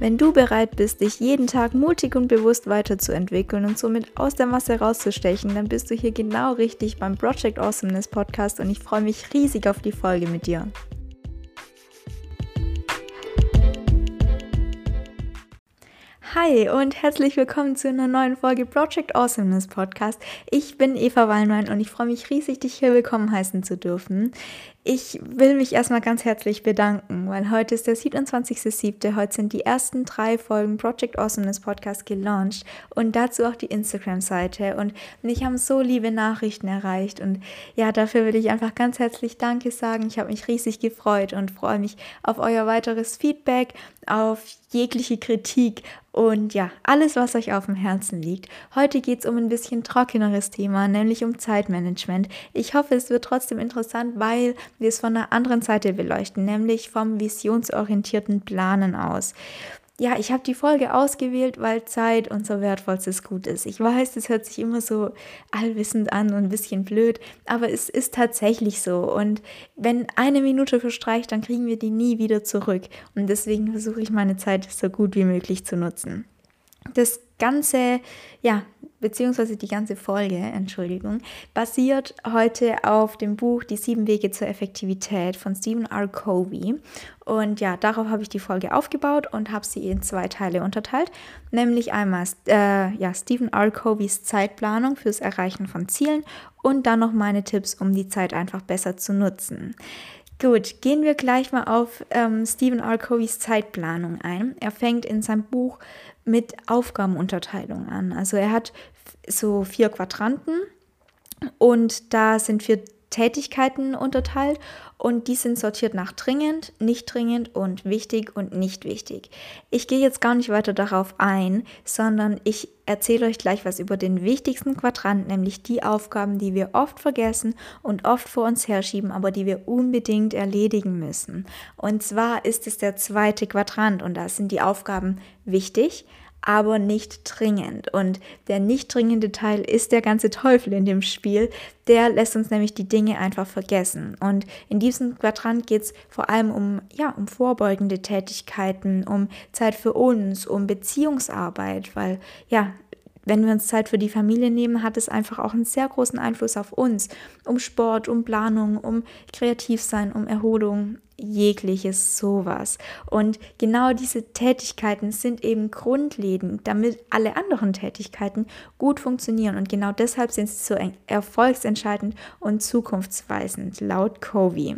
Wenn du bereit bist, dich jeden Tag mutig und bewusst weiterzuentwickeln und somit aus der Masse rauszustechen, dann bist du hier genau richtig beim Project Awesomeness Podcast und ich freue mich riesig auf die Folge mit dir. Hi und herzlich willkommen zu einer neuen Folge Project Awesomeness Podcast. Ich bin Eva Wallmann und ich freue mich riesig, dich hier willkommen heißen zu dürfen. Ich will mich erstmal ganz herzlich bedanken, weil heute ist der 27.07. Heute sind die ersten drei Folgen Project Awesomeness Podcast gelauncht und dazu auch die Instagram-Seite. Und mich haben so liebe Nachrichten erreicht. Und ja, dafür will ich einfach ganz herzlich Danke sagen. Ich habe mich riesig gefreut und freue mich auf euer weiteres Feedback, auf jegliche Kritik und ja, alles, was euch auf dem Herzen liegt. Heute geht es um ein bisschen trockeneres Thema, nämlich um Zeitmanagement. Ich hoffe, es wird trotzdem interessant, weil wir es von einer anderen Seite beleuchten, nämlich vom visionsorientierten Planen aus. Ja, ich habe die Folge ausgewählt, weil Zeit unser wertvollstes Gut ist. Ich weiß, das hört sich immer so allwissend an und ein bisschen blöd, aber es ist tatsächlich so. Und wenn eine Minute verstreicht, dann kriegen wir die nie wieder zurück. Und deswegen versuche ich meine Zeit so gut wie möglich zu nutzen. Das ganze, ja, beziehungsweise die ganze Folge, Entschuldigung, basiert heute auf dem Buch Die sieben Wege zur Effektivität von Stephen R. Covey. Und ja, darauf habe ich die Folge aufgebaut und habe sie in zwei Teile unterteilt. Nämlich einmal äh, ja, Stephen R. Coveys Zeitplanung fürs Erreichen von Zielen und dann noch meine Tipps, um die Zeit einfach besser zu nutzen. Gut, gehen wir gleich mal auf ähm, Stephen R. Coveys Zeitplanung ein. Er fängt in seinem Buch mit Aufgabenunterteilung an. Also er hat so vier Quadranten und da sind vier Tätigkeiten unterteilt und die sind sortiert nach dringend, nicht dringend und wichtig und nicht wichtig. Ich gehe jetzt gar nicht weiter darauf ein, sondern ich erzähle euch gleich was über den wichtigsten Quadrant, nämlich die Aufgaben, die wir oft vergessen und oft vor uns herschieben, aber die wir unbedingt erledigen müssen. Und zwar ist es der zweite Quadrant und da sind die Aufgaben wichtig, aber nicht dringend. Und der nicht dringende Teil ist der ganze Teufel in dem Spiel. Der lässt uns nämlich die Dinge einfach vergessen. Und in diesem Quadrant geht es vor allem um, ja, um vorbeugende Tätigkeiten, um Zeit für uns, um Beziehungsarbeit, weil ja, wenn wir uns Zeit für die Familie nehmen, hat es einfach auch einen sehr großen Einfluss auf uns. Um Sport, um Planung, um Kreativsein, um Erholung, jegliches sowas. Und genau diese Tätigkeiten sind eben grundlegend, damit alle anderen Tätigkeiten gut funktionieren. Und genau deshalb sind sie so erfolgsentscheidend und zukunftsweisend, laut Covey.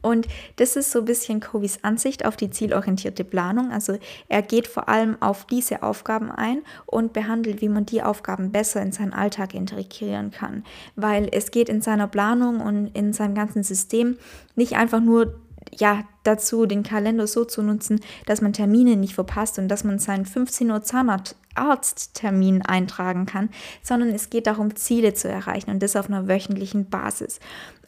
Und das ist so ein bisschen Covey's Ansicht auf die zielorientierte Planung. Also er geht vor allem auf diese Aufgaben ein und behandelt, wie man die Aufgaben besser in seinen Alltag integrieren kann. Weil es geht in seiner Planung und in seinem ganzen System nicht einfach nur ja, dazu, den Kalender so zu nutzen, dass man Termine nicht verpasst und dass man seinen 15 Uhr Zahnarzttermin eintragen kann, sondern es geht darum, Ziele zu erreichen und das auf einer wöchentlichen Basis.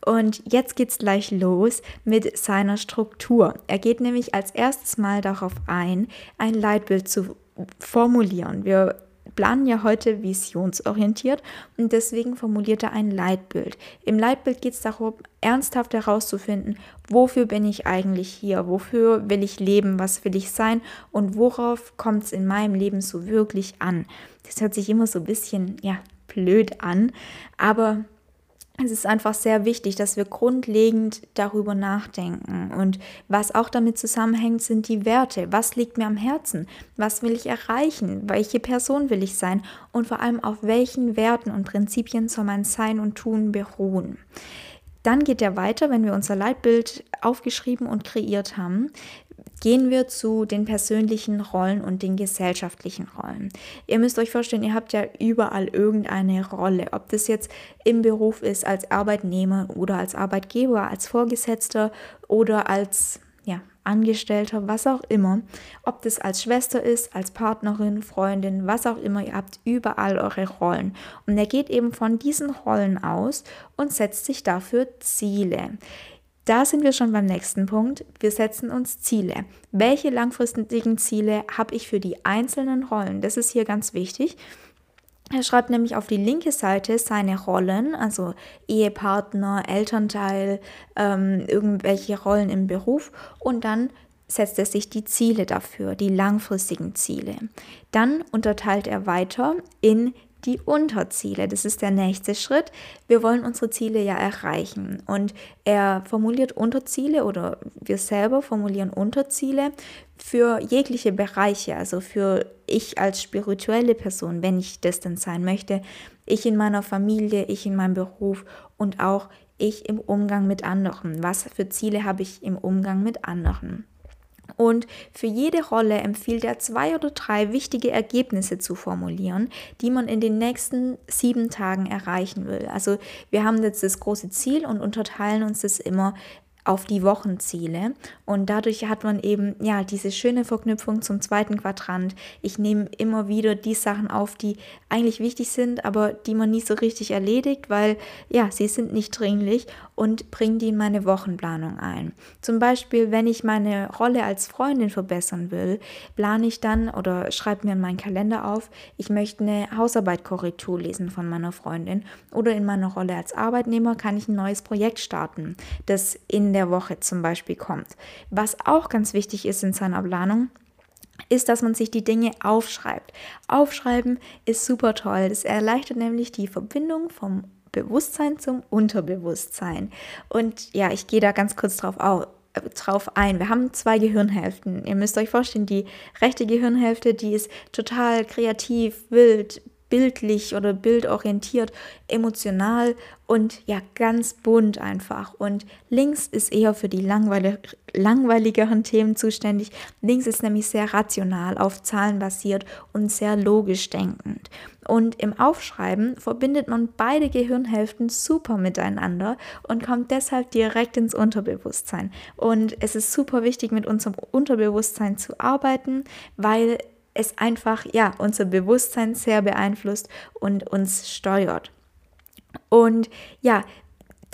Und jetzt geht's gleich los mit seiner Struktur. Er geht nämlich als erstes mal darauf ein, ein Leitbild zu formulieren. Wir planen ja heute visionsorientiert und deswegen formuliert er ein Leitbild. Im Leitbild geht es darum, ernsthaft herauszufinden, wofür bin ich eigentlich hier, wofür will ich leben, was will ich sein und worauf kommt es in meinem Leben so wirklich an. Das hört sich immer so ein bisschen, ja, blöd an, aber es ist einfach sehr wichtig, dass wir grundlegend darüber nachdenken. Und was auch damit zusammenhängt, sind die Werte. Was liegt mir am Herzen? Was will ich erreichen? Welche Person will ich sein? Und vor allem auf welchen Werten und Prinzipien soll mein Sein und Tun beruhen? Dann geht er weiter, wenn wir unser Leitbild aufgeschrieben und kreiert haben, gehen wir zu den persönlichen Rollen und den gesellschaftlichen Rollen. Ihr müsst euch vorstellen, ihr habt ja überall irgendeine Rolle, ob das jetzt im Beruf ist als Arbeitnehmer oder als Arbeitgeber, als Vorgesetzter oder als ja, Angestellter, was auch immer, ob das als Schwester ist, als Partnerin, Freundin, was auch immer, ihr habt überall eure Rollen. Und er geht eben von diesen Rollen aus und setzt sich dafür Ziele. Da sind wir schon beim nächsten Punkt. Wir setzen uns Ziele. Welche langfristigen Ziele habe ich für die einzelnen Rollen? Das ist hier ganz wichtig. Er schreibt nämlich auf die linke Seite seine Rollen, also Ehepartner, Elternteil, ähm, irgendwelche Rollen im Beruf und dann setzt er sich die Ziele dafür, die langfristigen Ziele. Dann unterteilt er weiter in die Unterziele. Das ist der nächste Schritt. Wir wollen unsere Ziele ja erreichen. Und er formuliert Unterziele oder wir selber formulieren Unterziele für jegliche Bereiche, also für ich als spirituelle Person, wenn ich das denn sein möchte, ich in meiner Familie, ich in meinem Beruf und auch ich im Umgang mit anderen. Was für Ziele habe ich im Umgang mit anderen? Und für jede Rolle empfiehlt er zwei oder drei wichtige Ergebnisse zu formulieren, die man in den nächsten sieben Tagen erreichen will. Also wir haben jetzt das große Ziel und unterteilen uns das immer auf die Wochenziele und dadurch hat man eben ja diese schöne Verknüpfung zum zweiten Quadrant. Ich nehme immer wieder die Sachen auf, die eigentlich wichtig sind, aber die man nie so richtig erledigt, weil ja, sie sind nicht dringlich und bringe die in meine Wochenplanung ein. Zum Beispiel, wenn ich meine Rolle als Freundin verbessern will, plane ich dann oder schreibe mir in meinen Kalender auf, ich möchte eine Hausarbeitkorrektur lesen von meiner Freundin oder in meiner Rolle als Arbeitnehmer kann ich ein neues Projekt starten, das in der Woche zum Beispiel kommt. Was auch ganz wichtig ist in seiner Planung, ist, dass man sich die Dinge aufschreibt. Aufschreiben ist super toll. Das erleichtert nämlich die Verbindung vom Bewusstsein zum Unterbewusstsein. Und ja, ich gehe da ganz kurz drauf auf drauf ein. Wir haben zwei Gehirnhälften. Ihr müsst euch vorstellen, die rechte Gehirnhälfte, die ist total kreativ, wild, bildlich oder bildorientiert, emotional und ja ganz bunt einfach. Und links ist eher für die langweilig, langweiligeren Themen zuständig. Links ist nämlich sehr rational, auf Zahlen basiert und sehr logisch denkend. Und im Aufschreiben verbindet man beide Gehirnhälften super miteinander und kommt deshalb direkt ins Unterbewusstsein. Und es ist super wichtig, mit unserem Unterbewusstsein zu arbeiten, weil es einfach ja unser Bewusstsein sehr beeinflusst und uns steuert. Und ja,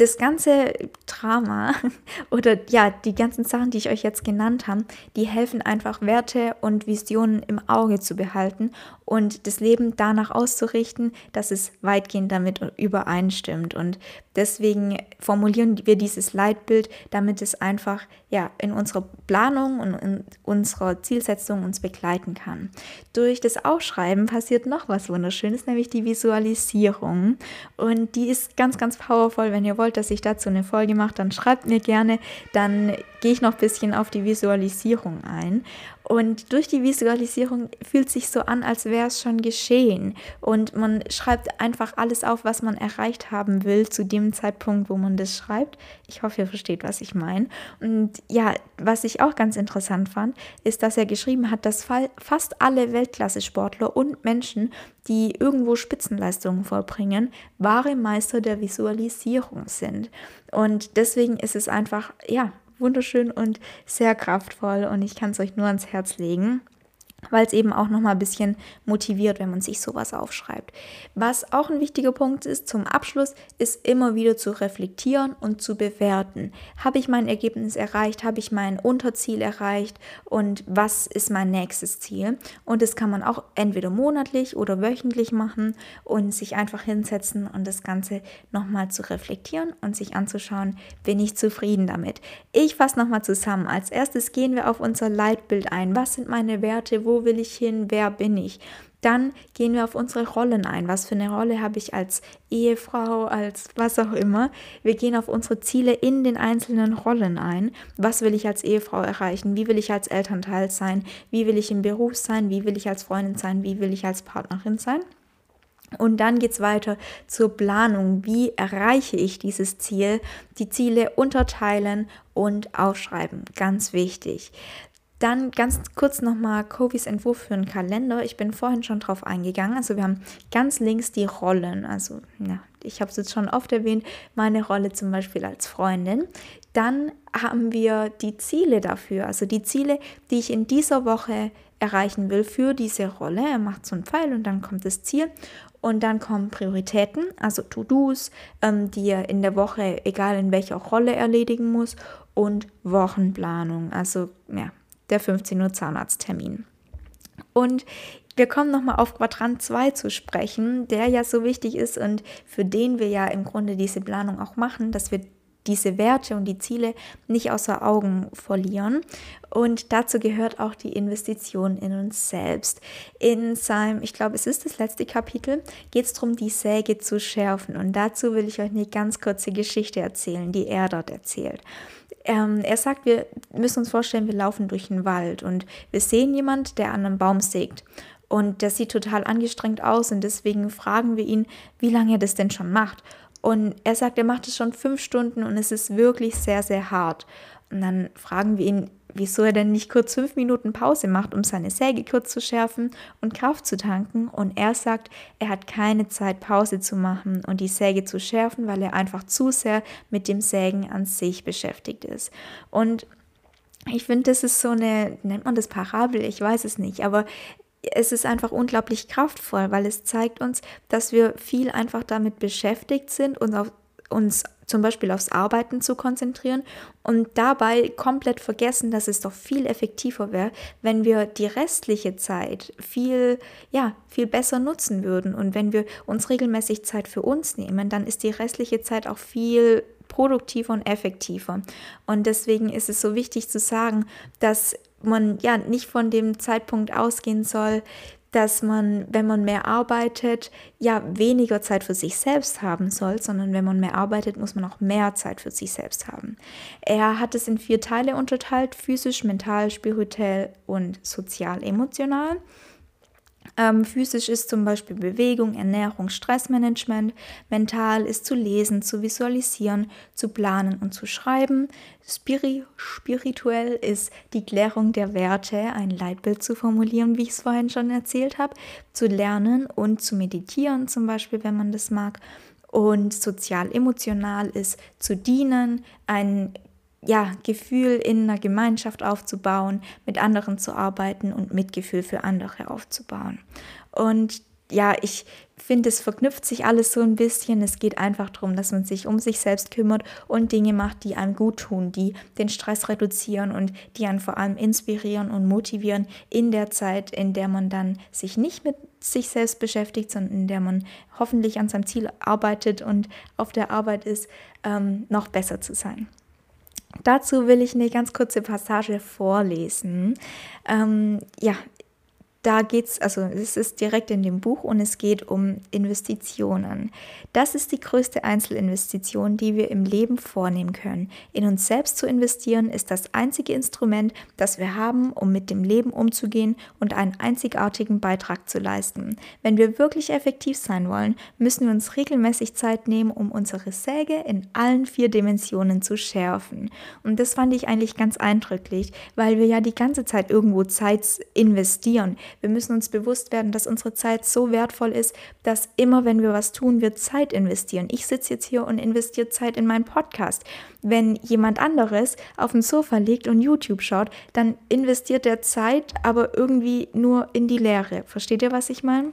das ganze Drama oder ja, die ganzen Sachen, die ich euch jetzt genannt habe, die helfen einfach Werte und Visionen im Auge zu behalten und das Leben danach auszurichten, dass es weitgehend damit übereinstimmt. Und deswegen formulieren wir dieses Leitbild, damit es einfach ja in unserer Planung und in unserer Zielsetzung uns begleiten kann. Durch das Aufschreiben passiert noch was Wunderschönes, nämlich die Visualisierung. Und die ist ganz, ganz powerful. Wenn ihr wollt, dass ich dazu eine Folge mache, dann schreibt mir gerne. Dann gehe ich noch ein bisschen auf die Visualisierung ein. Und durch die Visualisierung fühlt sich so an, als wäre es schon geschehen. Und man schreibt einfach alles auf, was man erreicht haben will zu dem Zeitpunkt, wo man das schreibt. Ich hoffe, ihr versteht, was ich meine. Und ja, was ich auch ganz interessant fand, ist, dass er geschrieben hat, dass fast alle Weltklasse-Sportler und Menschen, die irgendwo Spitzenleistungen vollbringen, wahre Meister der Visualisierung sind. Und deswegen ist es einfach, ja, wunderschön und sehr kraftvoll und ich kann es euch nur ans Herz legen weil es eben auch noch mal ein bisschen motiviert, wenn man sich sowas aufschreibt. Was auch ein wichtiger Punkt ist zum Abschluss, ist immer wieder zu reflektieren und zu bewerten. Habe ich mein Ergebnis erreicht? Habe ich mein Unterziel erreicht? Und was ist mein nächstes Ziel? Und das kann man auch entweder monatlich oder wöchentlich machen und sich einfach hinsetzen und das Ganze noch mal zu reflektieren und sich anzuschauen, bin ich zufrieden damit. Ich fasse noch mal zusammen. Als erstes gehen wir auf unser Leitbild ein. Was sind meine Werte? Will ich hin, wer bin ich. Dann gehen wir auf unsere Rollen ein. Was für eine Rolle habe ich als Ehefrau, als was auch immer. Wir gehen auf unsere Ziele in den einzelnen Rollen ein. Was will ich als Ehefrau erreichen? Wie will ich als Elternteil sein? Wie will ich im Beruf sein? Wie will ich als Freundin sein? Wie will ich als Partnerin sein? Und dann geht es weiter zur Planung. Wie erreiche ich dieses Ziel? Die Ziele unterteilen und aufschreiben. Ganz wichtig. Dann ganz kurz nochmal Kovis Entwurf für einen Kalender. Ich bin vorhin schon drauf eingegangen. Also wir haben ganz links die Rollen. Also ja, ich habe es jetzt schon oft erwähnt, meine Rolle zum Beispiel als Freundin. Dann haben wir die Ziele dafür. Also die Ziele, die ich in dieser Woche erreichen will für diese Rolle. Er macht so einen Pfeil und dann kommt das Ziel. Und dann kommen Prioritäten, also To-Dos, ähm, die er in der Woche, egal in welcher Rolle, erledigen muss. Und Wochenplanung, also ja, der 15 Uhr Zahnarzttermin. Und wir kommen nochmal auf Quadrant 2 zu sprechen, der ja so wichtig ist und für den wir ja im Grunde diese Planung auch machen, dass wir diese Werte und die Ziele nicht außer Augen verlieren. Und dazu gehört auch die Investition in uns selbst. In seinem, ich glaube, es ist das letzte Kapitel, geht es darum, die Säge zu schärfen. Und dazu will ich euch eine ganz kurze Geschichte erzählen, die er dort erzählt. Ähm, er sagt, wir müssen uns vorstellen, wir laufen durch einen Wald und wir sehen jemand, der an einem Baum sägt. Und der sieht total angestrengt aus und deswegen fragen wir ihn, wie lange er das denn schon macht. Und er sagt, er macht es schon fünf Stunden und es ist wirklich sehr, sehr hart. Und dann fragen wir ihn, wieso er denn nicht kurz fünf Minuten Pause macht, um seine Säge kurz zu schärfen und Kraft zu tanken. Und er sagt, er hat keine Zeit, Pause zu machen und die Säge zu schärfen, weil er einfach zu sehr mit dem Sägen an sich beschäftigt ist. Und ich finde, das ist so eine, nennt man das Parabel? Ich weiß es nicht, aber es ist einfach unglaublich kraftvoll, weil es zeigt uns, dass wir viel einfach damit beschäftigt sind, uns, auf, uns zum Beispiel aufs Arbeiten zu konzentrieren und dabei komplett vergessen, dass es doch viel effektiver wäre, wenn wir die restliche Zeit viel, ja, viel besser nutzen würden. Und wenn wir uns regelmäßig Zeit für uns nehmen, dann ist die restliche Zeit auch viel produktiver und effektiver. Und deswegen ist es so wichtig zu sagen, dass man ja nicht von dem Zeitpunkt ausgehen soll, dass man, wenn man mehr arbeitet, ja weniger Zeit für sich selbst haben soll, sondern wenn man mehr arbeitet, muss man auch mehr Zeit für sich selbst haben. Er hat es in vier Teile unterteilt, physisch, mental, spirituell und sozial-emotional. Ähm, physisch ist zum Beispiel Bewegung, Ernährung, Stressmanagement. Mental ist zu lesen, zu visualisieren, zu planen und zu schreiben. Spiri spirituell ist die Klärung der Werte, ein Leitbild zu formulieren, wie ich es vorhin schon erzählt habe, zu lernen und zu meditieren, zum Beispiel, wenn man das mag. Und sozial-emotional ist zu dienen, ein ja, Gefühl in einer Gemeinschaft aufzubauen, mit anderen zu arbeiten und Mitgefühl für andere aufzubauen. Und ja, ich finde, es verknüpft sich alles so ein bisschen. Es geht einfach darum, dass man sich um sich selbst kümmert und Dinge macht, die einem gut tun, die den Stress reduzieren und die einen vor allem inspirieren und motivieren in der Zeit, in der man dann sich nicht mit sich selbst beschäftigt, sondern in der man hoffentlich an seinem Ziel arbeitet und auf der Arbeit ist, ähm, noch besser zu sein. Dazu will ich eine ganz kurze Passage vorlesen. Ähm, ja, da geht es, also es ist direkt in dem Buch und es geht um Investitionen. Das ist die größte Einzelinvestition, die wir im Leben vornehmen können. In uns selbst zu investieren ist das einzige Instrument, das wir haben, um mit dem Leben umzugehen und einen einzigartigen Beitrag zu leisten. Wenn wir wirklich effektiv sein wollen, müssen wir uns regelmäßig Zeit nehmen, um unsere Säge in allen vier Dimensionen zu schärfen. Und das fand ich eigentlich ganz eindrücklich, weil wir ja die ganze Zeit irgendwo Zeit investieren. Wir müssen uns bewusst werden, dass unsere Zeit so wertvoll ist, dass immer, wenn wir was tun, wir Zeit investieren. Ich sitze jetzt hier und investiere Zeit in meinen Podcast. Wenn jemand anderes auf dem Sofa liegt und YouTube schaut, dann investiert er Zeit, aber irgendwie nur in die Leere. Versteht ihr, was ich meine?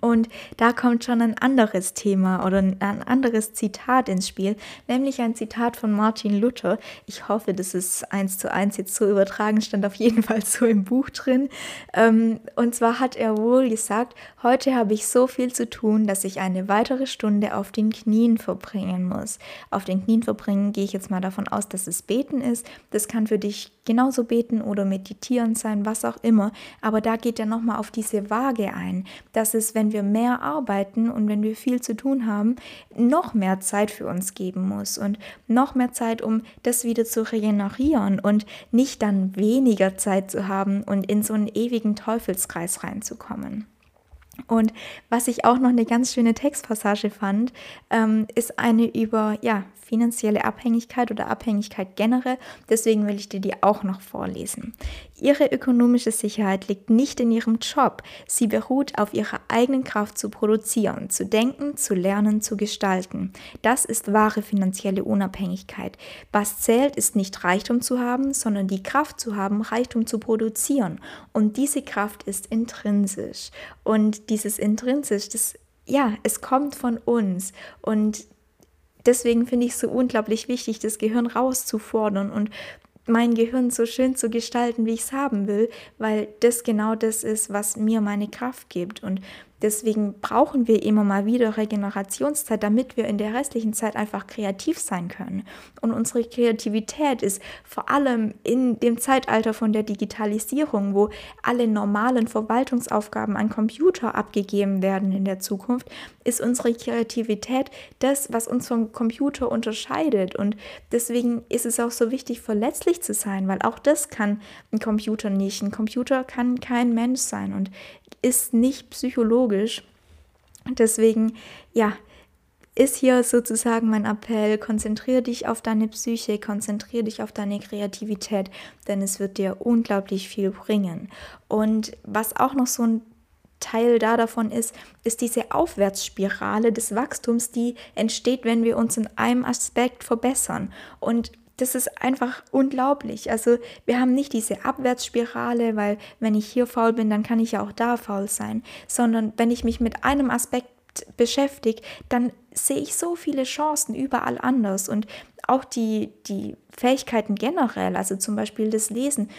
Und da kommt schon ein anderes Thema oder ein anderes Zitat ins Spiel, nämlich ein Zitat von Martin Luther. Ich hoffe, das ist eins zu eins jetzt so übertragen, stand auf jeden Fall so im Buch drin. Ähm, und zwar hat er wohl gesagt, heute habe ich so viel zu tun, dass ich eine weitere Stunde auf den Knien verbringen muss. Auf den Knien verbringen gehe ich jetzt mal davon aus, dass es beten ist. Das kann für dich genauso beten oder meditieren sein, was auch immer. Aber da geht er nochmal auf diese Waage ein, dass es, wenn wir mehr arbeiten und wenn wir viel zu tun haben, noch mehr Zeit für uns geben muss und noch mehr Zeit, um das wieder zu regenerieren und nicht dann weniger Zeit zu haben und in so einen ewigen Teufelskreis reinzukommen. Und was ich auch noch eine ganz schöne Textpassage fand, ähm, ist eine über ja, finanzielle Abhängigkeit oder Abhängigkeit generell. Deswegen will ich dir die auch noch vorlesen. Ihre ökonomische Sicherheit liegt nicht in ihrem Job. Sie beruht auf ihrer eigenen Kraft zu produzieren, zu denken, zu lernen, zu gestalten. Das ist wahre finanzielle Unabhängigkeit. Was zählt, ist nicht Reichtum zu haben, sondern die Kraft zu haben, Reichtum zu produzieren. Und diese Kraft ist intrinsisch. Und dieses intrinsisch, das ja, es kommt von uns und deswegen finde ich es so unglaublich wichtig, das Gehirn rauszufordern und mein Gehirn so schön zu gestalten, wie ich es haben will, weil das genau das ist, was mir meine Kraft gibt. Und Deswegen brauchen wir immer mal wieder Regenerationszeit, damit wir in der restlichen Zeit einfach kreativ sein können. Und unsere Kreativität ist vor allem in dem Zeitalter von der Digitalisierung, wo alle normalen Verwaltungsaufgaben an Computer abgegeben werden in der Zukunft, ist unsere Kreativität das, was uns vom Computer unterscheidet. Und deswegen ist es auch so wichtig, verletzlich zu sein, weil auch das kann ein Computer nicht. Ein Computer kann kein Mensch sein und ist nicht psychologisch. Deswegen, ja, ist hier sozusagen mein Appell, konzentriere dich auf deine Psyche, konzentriere dich auf deine Kreativität, denn es wird dir unglaublich viel bringen. Und was auch noch so ein Teil da davon ist, ist diese Aufwärtsspirale des Wachstums, die entsteht, wenn wir uns in einem Aspekt verbessern. Und das ist einfach unglaublich. Also wir haben nicht diese Abwärtsspirale, weil wenn ich hier faul bin, dann kann ich ja auch da faul sein, sondern wenn ich mich mit einem Aspekt beschäftige, dann sehe ich so viele Chancen überall anders und auch die, die Fähigkeiten generell, also zum Beispiel das Lesen.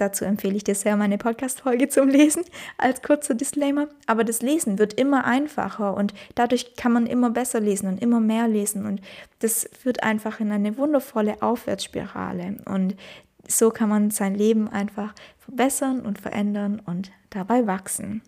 Dazu empfehle ich dir sehr meine Podcast-Folge zum Lesen als kurzer Disclaimer. Aber das Lesen wird immer einfacher und dadurch kann man immer besser lesen und immer mehr lesen. Und das führt einfach in eine wundervolle Aufwärtsspirale. Und so kann man sein Leben einfach verbessern und verändern und dabei wachsen.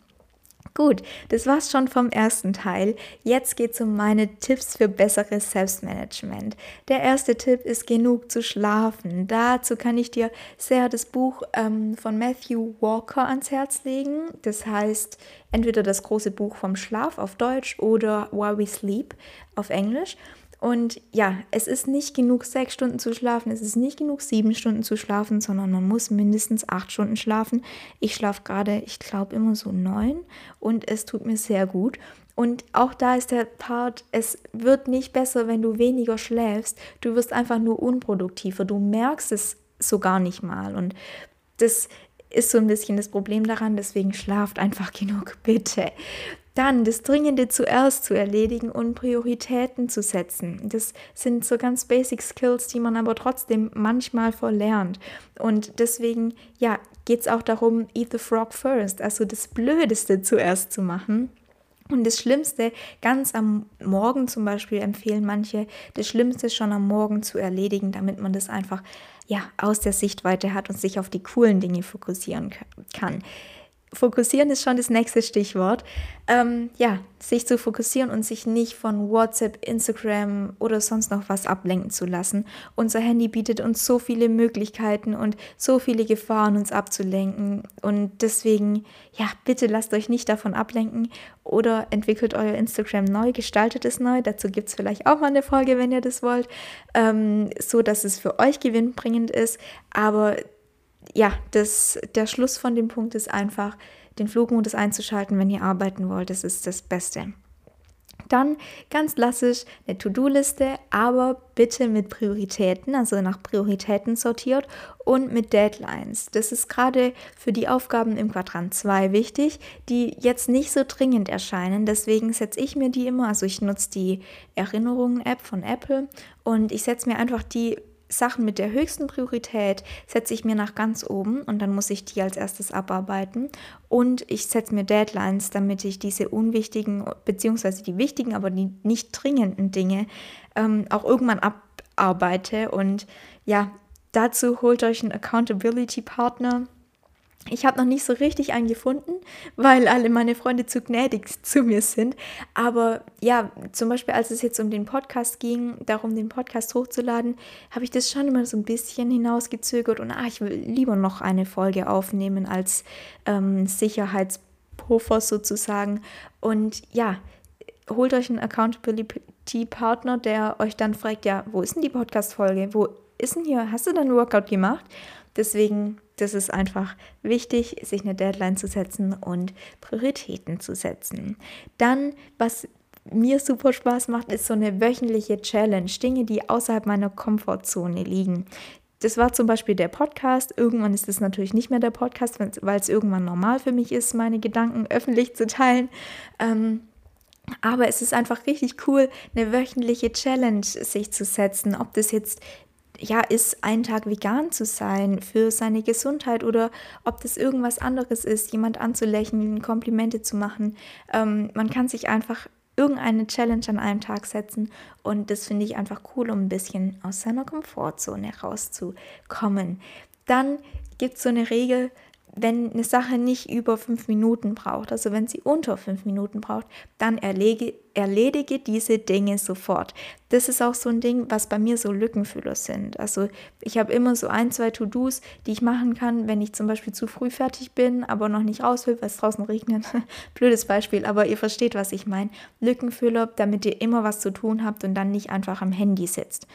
Gut, das war's schon vom ersten Teil. Jetzt geht's um meine Tipps für besseres Selbstmanagement. Der erste Tipp ist genug zu schlafen. Dazu kann ich dir sehr das Buch ähm, von Matthew Walker ans Herz legen. Das heißt entweder das große Buch vom Schlaf auf Deutsch oder Why We Sleep auf Englisch. Und ja, es ist nicht genug, sechs Stunden zu schlafen, es ist nicht genug, sieben Stunden zu schlafen, sondern man muss mindestens acht Stunden schlafen. Ich schlafe gerade, ich glaube, immer so neun und es tut mir sehr gut. Und auch da ist der Part, es wird nicht besser, wenn du weniger schläfst. Du wirst einfach nur unproduktiver. Du merkst es so gar nicht mal. Und das ist so ein bisschen das Problem daran. Deswegen schlaft einfach genug, bitte. Dann das Dringende zuerst zu erledigen und Prioritäten zu setzen. Das sind so ganz basic Skills, die man aber trotzdem manchmal verlernt. Und deswegen, ja, geht es auch darum, eat the frog first, also das Blödeste zuerst zu machen. Und das Schlimmste, ganz am Morgen zum Beispiel empfehlen manche, das Schlimmste schon am Morgen zu erledigen, damit man das einfach ja, aus der Sichtweite hat und sich auf die coolen Dinge fokussieren kann fokussieren ist schon das nächste Stichwort. Ähm, ja, sich zu fokussieren und sich nicht von WhatsApp, Instagram oder sonst noch was ablenken zu lassen. Unser Handy bietet uns so viele Möglichkeiten und so viele Gefahren, uns abzulenken. Und deswegen, ja, bitte lasst euch nicht davon ablenken oder entwickelt euer Instagram neu, gestaltet es neu. Dazu gibt es vielleicht auch mal eine Folge, wenn ihr das wollt, ähm, so dass es für euch gewinnbringend ist. Aber ja, das, der Schluss von dem Punkt ist einfach, den Flugmodus einzuschalten, wenn ihr arbeiten wollt. Das ist das Beste. Dann ganz klassisch eine To-Do-Liste, aber bitte mit Prioritäten, also nach Prioritäten sortiert und mit Deadlines. Das ist gerade für die Aufgaben im Quadrant 2 wichtig, die jetzt nicht so dringend erscheinen. Deswegen setze ich mir die immer, also ich nutze die Erinnerungen-App von Apple und ich setze mir einfach die Sachen mit der höchsten Priorität setze ich mir nach ganz oben und dann muss ich die als erstes abarbeiten. Und ich setze mir Deadlines, damit ich diese unwichtigen, beziehungsweise die wichtigen, aber die nicht dringenden Dinge ähm, auch irgendwann abarbeite. Und ja, dazu holt euch einen Accountability-Partner ich habe noch nicht so richtig einen gefunden, weil alle meine Freunde zu gnädig zu mir sind. Aber ja, zum Beispiel, als es jetzt um den Podcast ging, darum, den Podcast hochzuladen, habe ich das schon immer so ein bisschen hinausgezögert und ah, ich will lieber noch eine Folge aufnehmen als ähm, Sicherheitspuffer sozusagen. Und ja, holt euch einen Accountability-Partner, der euch dann fragt, ja, wo ist denn die Podcast-Folge? Wo ist denn hier? Hast du dein Workout gemacht? Deswegen das ist einfach wichtig, sich eine Deadline zu setzen und Prioritäten zu setzen. Dann, was mir super Spaß macht, ist so eine wöchentliche Challenge, Dinge, die außerhalb meiner Komfortzone liegen. Das war zum Beispiel der Podcast. Irgendwann ist es natürlich nicht mehr der Podcast, weil es irgendwann normal für mich ist, meine Gedanken öffentlich zu teilen. Ähm, aber es ist einfach richtig cool, eine wöchentliche Challenge sich zu setzen, ob das jetzt ja, ist einen Tag vegan zu sein für seine Gesundheit oder ob das irgendwas anderes ist, jemand anzulächeln, Komplimente zu machen. Ähm, man kann sich einfach irgendeine Challenge an einem Tag setzen und das finde ich einfach cool, um ein bisschen aus seiner Komfortzone rauszukommen. Dann gibt es so eine Regel, wenn eine Sache nicht über fünf Minuten braucht, also wenn sie unter fünf Minuten braucht, dann erlege, erledige diese Dinge sofort. Das ist auch so ein Ding, was bei mir so Lückenfüller sind. Also ich habe immer so ein, zwei To-Dos, die ich machen kann, wenn ich zum Beispiel zu früh fertig bin, aber noch nicht raus will, weil es draußen regnet. Blödes Beispiel, aber ihr versteht, was ich meine. Lückenfüller, damit ihr immer was zu tun habt und dann nicht einfach am Handy sitzt.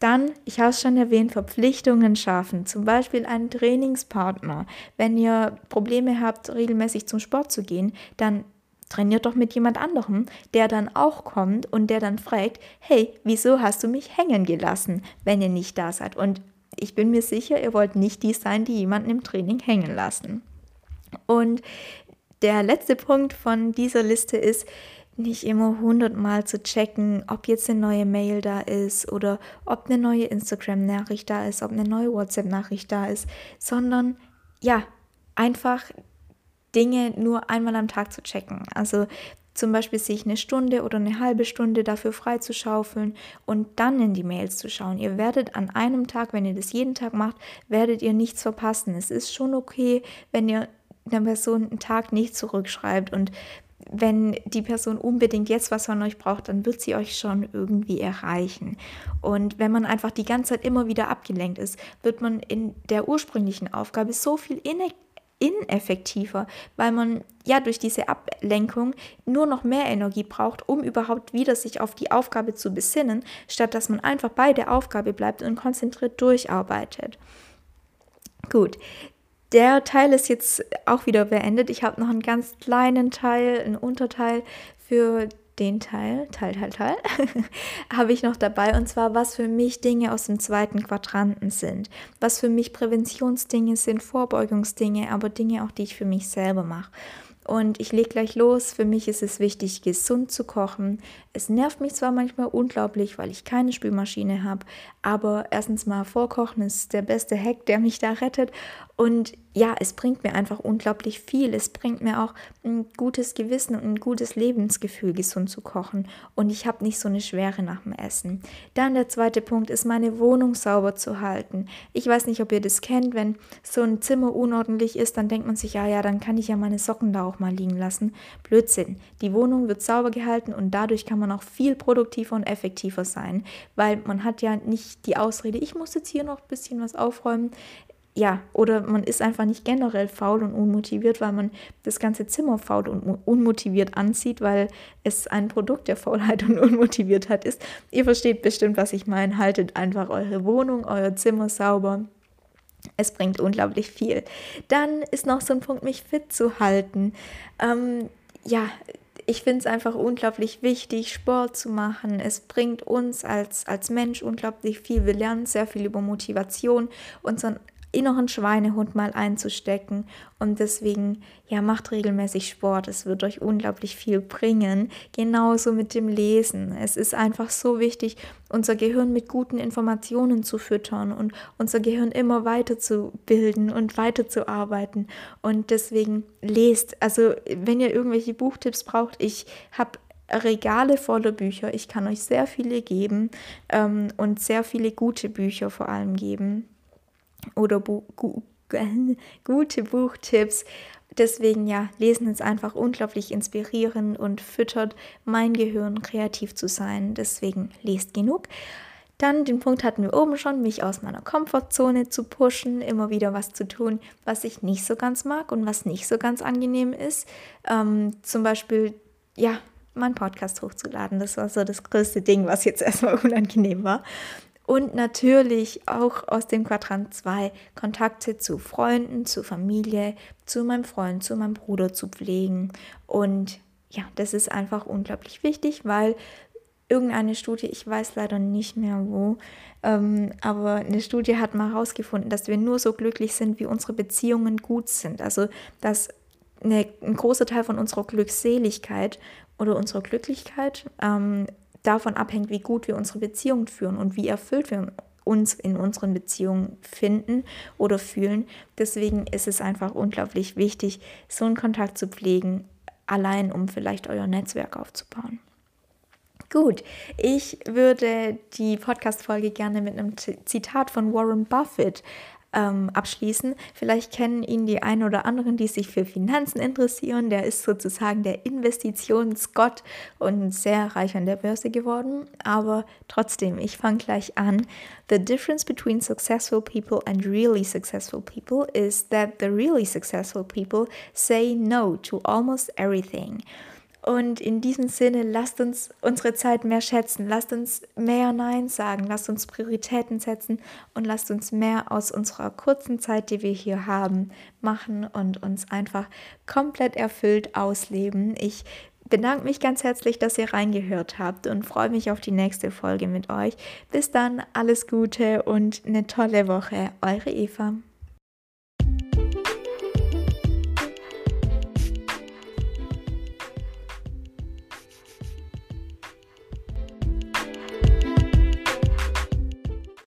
Dann, ich habe es schon erwähnt, Verpflichtungen schaffen, zum Beispiel einen Trainingspartner. Wenn ihr Probleme habt, regelmäßig zum Sport zu gehen, dann trainiert doch mit jemand anderem, der dann auch kommt und der dann fragt, hey, wieso hast du mich hängen gelassen, wenn ihr nicht da seid? Und ich bin mir sicher, ihr wollt nicht die sein, die jemanden im Training hängen lassen. Und der letzte Punkt von dieser Liste ist, nicht immer hundertmal zu checken, ob jetzt eine neue Mail da ist oder ob eine neue Instagram-Nachricht da ist, ob eine neue WhatsApp-Nachricht da ist, sondern ja, einfach Dinge nur einmal am Tag zu checken. Also zum Beispiel sich eine Stunde oder eine halbe Stunde dafür freizuschaufeln und dann in die Mails zu schauen. Ihr werdet an einem Tag, wenn ihr das jeden Tag macht, werdet ihr nichts verpassen. Es ist schon okay, wenn ihr einer Person einen Tag nicht zurückschreibt und wenn die Person unbedingt jetzt was von euch braucht, dann wird sie euch schon irgendwie erreichen. Und wenn man einfach die ganze Zeit immer wieder abgelenkt ist, wird man in der ursprünglichen Aufgabe so viel ineffektiver, weil man ja durch diese Ablenkung nur noch mehr Energie braucht, um überhaupt wieder sich auf die Aufgabe zu besinnen, statt dass man einfach bei der Aufgabe bleibt und konzentriert durcharbeitet. Gut, der Teil ist jetzt auch wieder beendet. Ich habe noch einen ganz kleinen Teil, einen Unterteil für den Teil, Teil, Teil, Teil, habe ich noch dabei. Und zwar, was für mich Dinge aus dem zweiten Quadranten sind. Was für mich Präventionsdinge sind, Vorbeugungsdinge, aber Dinge auch, die ich für mich selber mache. Und ich lege gleich los. Für mich ist es wichtig, gesund zu kochen. Es nervt mich zwar manchmal unglaublich, weil ich keine Spülmaschine habe, aber erstens mal vorkochen ist der beste Hack, der mich da rettet. Und ja, es bringt mir einfach unglaublich viel. Es bringt mir auch ein gutes Gewissen und ein gutes Lebensgefühl, gesund zu kochen. Und ich habe nicht so eine Schwere nach dem Essen. Dann der zweite Punkt ist, meine Wohnung sauber zu halten. Ich weiß nicht, ob ihr das kennt. Wenn so ein Zimmer unordentlich ist, dann denkt man sich, ja, ja, dann kann ich ja meine Socken da auch mal liegen lassen. Blödsinn. Die Wohnung wird sauber gehalten und dadurch kann man auch viel produktiver und effektiver sein, weil man hat ja nicht die Ausrede, ich muss jetzt hier noch ein bisschen was aufräumen ja, oder man ist einfach nicht generell faul und unmotiviert, weil man das ganze Zimmer faul und unmotiviert anzieht, weil es ein Produkt der Faulheit und Unmotiviertheit ist. Ihr versteht bestimmt, was ich meine. Haltet einfach eure Wohnung, euer Zimmer sauber. Es bringt unglaublich viel. Dann ist noch so ein Punkt, mich fit zu halten. Ähm, ja, ich finde es einfach unglaublich wichtig, Sport zu machen. Es bringt uns als, als Mensch unglaublich viel. Wir lernen sehr viel über Motivation, unseren inneren Schweinehund mal einzustecken. Und deswegen, ja, macht regelmäßig Sport. Es wird euch unglaublich viel bringen. Genauso mit dem Lesen. Es ist einfach so wichtig, unser Gehirn mit guten Informationen zu füttern und unser Gehirn immer weiter zu bilden und weiterzuarbeiten. Und deswegen lest. Also, wenn ihr irgendwelche Buchtipps braucht, ich habe Regale voller Bücher. Ich kann euch sehr viele geben ähm, und sehr viele gute Bücher vor allem geben oder Bu gu gute Buchtipps. Deswegen ja, Lesen ist einfach unglaublich inspirierend und füttert mein Gehirn, kreativ zu sein. Deswegen lest genug. Dann den Punkt hatten wir oben schon, mich aus meiner Komfortzone zu pushen, immer wieder was zu tun, was ich nicht so ganz mag und was nicht so ganz angenehm ist. Ähm, zum Beispiel, ja, meinen Podcast hochzuladen. Das war so das größte Ding, was jetzt erstmal unangenehm war. Und natürlich auch aus dem Quadrant 2 Kontakte zu Freunden, zu Familie, zu meinem Freund, zu meinem Bruder zu pflegen. Und ja, das ist einfach unglaublich wichtig, weil irgendeine Studie, ich weiß leider nicht mehr wo, ähm, aber eine Studie hat mal herausgefunden, dass wir nur so glücklich sind, wie unsere Beziehungen gut sind. Also, dass eine, ein großer Teil von unserer Glückseligkeit oder unserer Glücklichkeit ähm, davon abhängt, wie gut wir unsere Beziehung führen und wie erfüllt wir uns in unseren Beziehungen finden oder fühlen. Deswegen ist es einfach unglaublich wichtig, so einen Kontakt zu pflegen, allein um vielleicht euer Netzwerk aufzubauen. Gut, ich würde die Podcast-Folge gerne mit einem Zitat von Warren Buffett ähm, abschließen. Vielleicht kennen ihn die einen oder anderen, die sich für Finanzen interessieren. Der ist sozusagen der Investitionsgott und sehr reich an der Börse geworden. Aber trotzdem, ich fange gleich an. The difference between successful people and really successful people is that the really successful people say no to almost everything. Und in diesem Sinne, lasst uns unsere Zeit mehr schätzen, lasst uns mehr Nein sagen, lasst uns Prioritäten setzen und lasst uns mehr aus unserer kurzen Zeit, die wir hier haben, machen und uns einfach komplett erfüllt ausleben. Ich bedanke mich ganz herzlich, dass ihr reingehört habt und freue mich auf die nächste Folge mit euch. Bis dann, alles Gute und eine tolle Woche. Eure Eva.